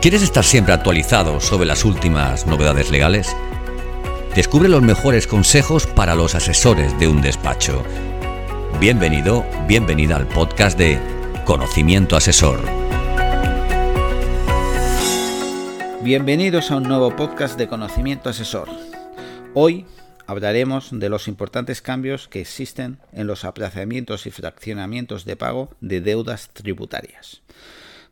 ¿Quieres estar siempre actualizado sobre las últimas novedades legales? Descubre los mejores consejos para los asesores de un despacho. Bienvenido, bienvenida al podcast de Conocimiento Asesor. Bienvenidos a un nuevo podcast de Conocimiento Asesor. Hoy hablaremos de los importantes cambios que existen en los aplazamientos y fraccionamientos de pago de deudas tributarias.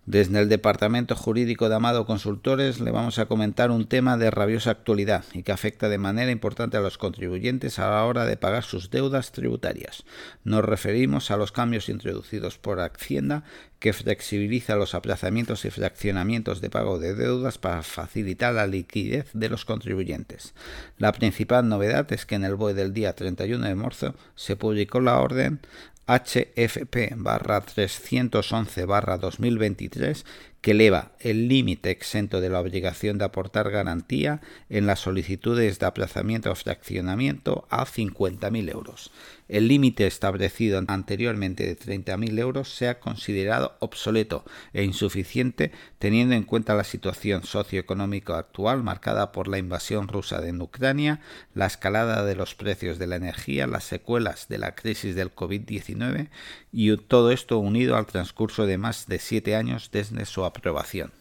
Desde el Departamento Jurídico de Amado Consultores le vamos a comentar un tema de rabiosa actualidad y que afecta de manera importante a los contribuyentes a la hora de pagar sus deudas tributarias. Nos referimos a los cambios introducidos por Hacienda que flexibiliza los aplazamientos y fraccionamientos de pago de deudas para facilitar la liquidez de los contribuyentes. La principal novedad es que en el BOE del día 31 de marzo se publicó la orden HFP barra 311 barra 2023 que eleva el límite exento de la obligación de aportar garantía en las solicitudes de aplazamiento o fraccionamiento a 50.000 euros. El límite establecido anteriormente de 30.000 euros sea considerado obsoleto e insuficiente teniendo en cuenta la situación socioeconómica actual marcada por la invasión rusa de Ucrania, la escalada de los precios de la energía, las secuelas de la crisis del COVID-19 y todo esto unido al transcurso de más de siete años desde su aprobación.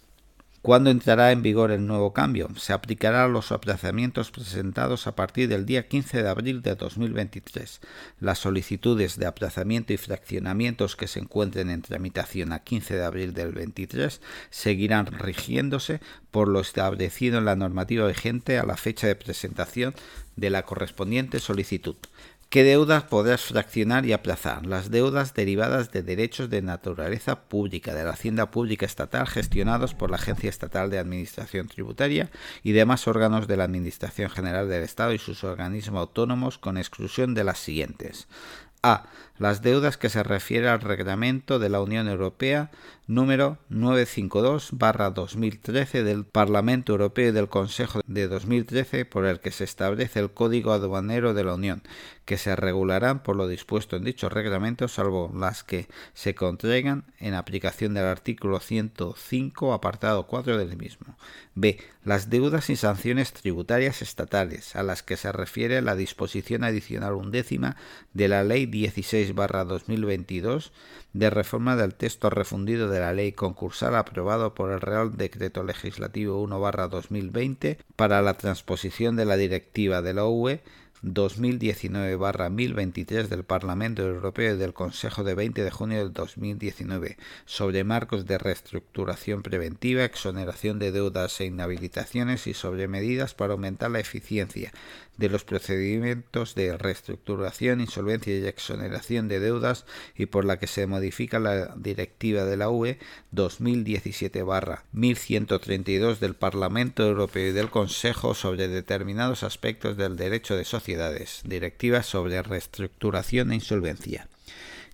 ¿Cuándo entrará en vigor el nuevo cambio? Se aplicará a los aplazamientos presentados a partir del día 15 de abril de 2023. Las solicitudes de aplazamiento y fraccionamientos que se encuentren en tramitación a 15 de abril del 23 seguirán rigiéndose por lo establecido en la normativa vigente a la fecha de presentación de la correspondiente solicitud. ¿Qué deudas podrás fraccionar y aplazar? Las deudas derivadas de derechos de naturaleza pública, de la hacienda pública estatal gestionados por la Agencia Estatal de Administración Tributaria y demás órganos de la Administración General del Estado y sus organismos autónomos con exclusión de las siguientes. A. Las deudas que se refiere al reglamento de la Unión Europea número 952-2013 del Parlamento Europeo y del Consejo de 2013 por el que se establece el Código Aduanero de la Unión, que se regularán por lo dispuesto en dicho reglamento, salvo las que se contraigan en aplicación del artículo 105, apartado 4 del mismo. B. Las deudas y sanciones tributarias estatales, a las que se refiere la disposición adicional undécima de la Ley 16-2022 de reforma del texto refundido de la ley concursal aprobado por el Real Decreto Legislativo 1-2020 para la transposición de la directiva de la UE 2019-1023 del Parlamento Europeo y del Consejo de 20 de junio del 2019 sobre marcos de reestructuración preventiva, exoneración de deudas e inhabilitaciones y sobre medidas para aumentar la eficiencia de los procedimientos de reestructuración, insolvencia y exoneración de deudas y por la que se modifica la directiva de la UE 2017-1132 del Parlamento Europeo y del Consejo sobre determinados aspectos del derecho de sociedades, directivas sobre reestructuración e insolvencia.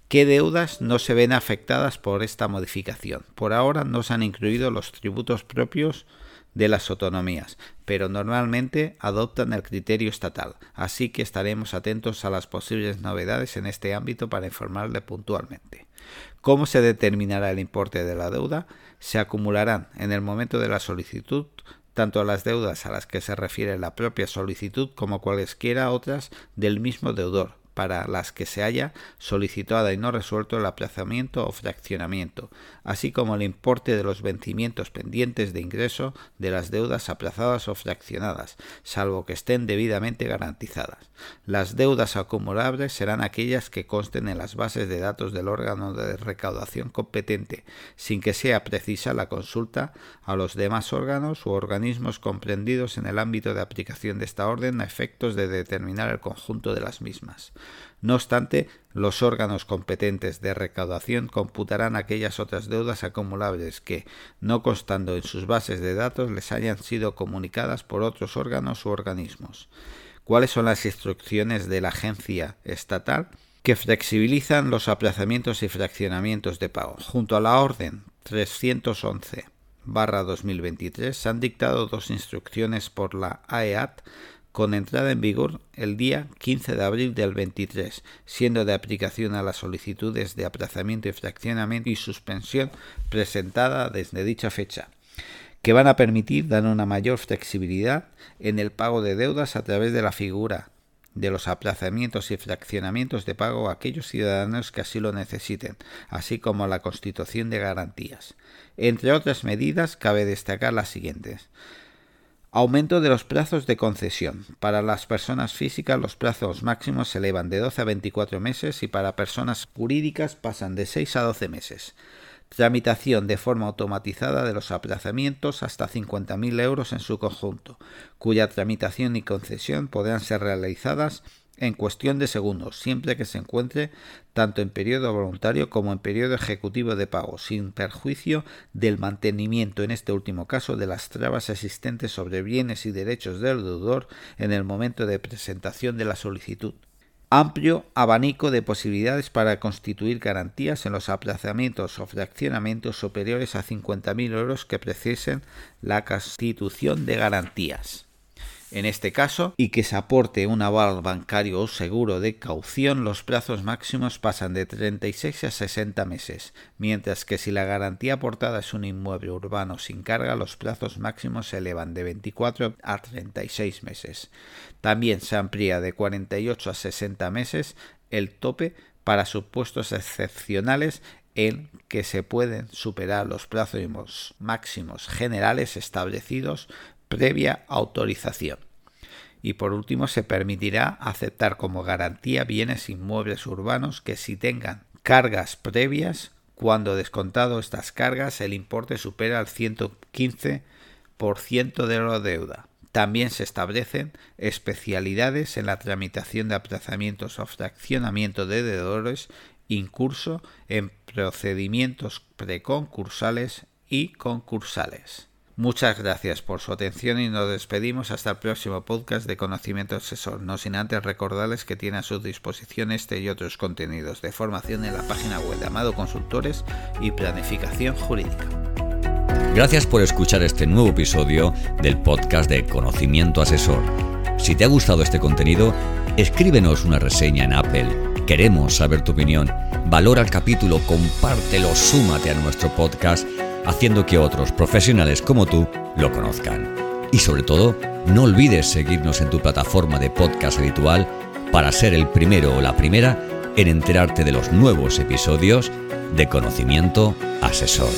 ¿Qué deudas no se ven afectadas por esta modificación? Por ahora no se han incluido los tributos propios de las autonomías, pero normalmente adoptan el criterio estatal, así que estaremos atentos a las posibles novedades en este ámbito para informarle puntualmente. ¿Cómo se determinará el importe de la deuda? Se acumularán en el momento de la solicitud tanto las deudas a las que se refiere la propia solicitud como cualesquiera otras del mismo deudor, para las que se haya solicitado y no resuelto el aplazamiento o fraccionamiento, así como el importe de los vencimientos pendientes de ingreso de las deudas aplazadas o fraccionadas, salvo que estén debidamente garantizadas. Las deudas acumulables serán aquellas que consten en las bases de datos del órgano de recaudación competente, sin que sea precisa la consulta a los demás órganos u organismos comprendidos en el ámbito de aplicación de esta orden a efectos de determinar el conjunto de las mismas. No obstante, los órganos competentes de recaudación computarán aquellas otras deudas acumulables que, no constando en sus bases de datos, les hayan sido comunicadas por otros órganos u organismos. ¿Cuáles son las instrucciones de la agencia estatal? que flexibilizan los aplazamientos y fraccionamientos de pago. Junto a la orden 311 2023 se han dictado dos instrucciones por la AEAT con entrada en vigor el día 15 de abril del 23, siendo de aplicación a las solicitudes de aplazamiento y fraccionamiento y suspensión presentada desde dicha fecha. que van a permitir dar una mayor flexibilidad en el pago de deudas a través de la figura de los aplazamientos y fraccionamientos de pago a aquellos ciudadanos que así lo necesiten, así como la constitución de garantías. Entre otras medidas, cabe destacar las siguientes. Aumento de los plazos de concesión. Para las personas físicas los plazos máximos se elevan de 12 a 24 meses y para personas jurídicas pasan de 6 a 12 meses. Tramitación de forma automatizada de los aplazamientos hasta 50.000 euros en su conjunto, cuya tramitación y concesión podrán ser realizadas en cuestión de segundos, siempre que se encuentre tanto en periodo voluntario como en periodo ejecutivo de pago, sin perjuicio del mantenimiento, en este último caso, de las trabas existentes sobre bienes y derechos del deudor en el momento de presentación de la solicitud. Amplio abanico de posibilidades para constituir garantías en los aplazamientos o fraccionamientos superiores a 50.000 euros que precisen la constitución de garantías en este caso, y que se aporte un aval bancario o seguro de caución, los plazos máximos pasan de 36 a 60 meses, mientras que si la garantía aportada es un inmueble urbano sin carga, los plazos máximos se elevan de 24 a 36 meses. También se amplía de 48 a 60 meses el tope para supuestos excepcionales en que se pueden superar los plazos máximos generales establecidos previa autorización. Y por último, se permitirá aceptar como garantía bienes inmuebles urbanos que si tengan cargas previas, cuando descontado estas cargas el importe supera el 115% de la deuda. También se establecen especialidades en la tramitación de aplazamientos o fraccionamiento de deudores incurso en procedimientos preconcursales y concursales. Muchas gracias por su atención y nos despedimos hasta el próximo podcast de Conocimiento Asesor, no sin antes recordarles que tiene a su disposición este y otros contenidos de formación en la página web de Amado Consultores y Planificación Jurídica. Gracias por escuchar este nuevo episodio del podcast de Conocimiento Asesor. Si te ha gustado este contenido, escríbenos una reseña en Apple. Queremos saber tu opinión. Valora el capítulo, compártelo, súmate a nuestro podcast haciendo que otros profesionales como tú lo conozcan. Y sobre todo, no olvides seguirnos en tu plataforma de podcast habitual para ser el primero o la primera en enterarte de los nuevos episodios de Conocimiento Asesor.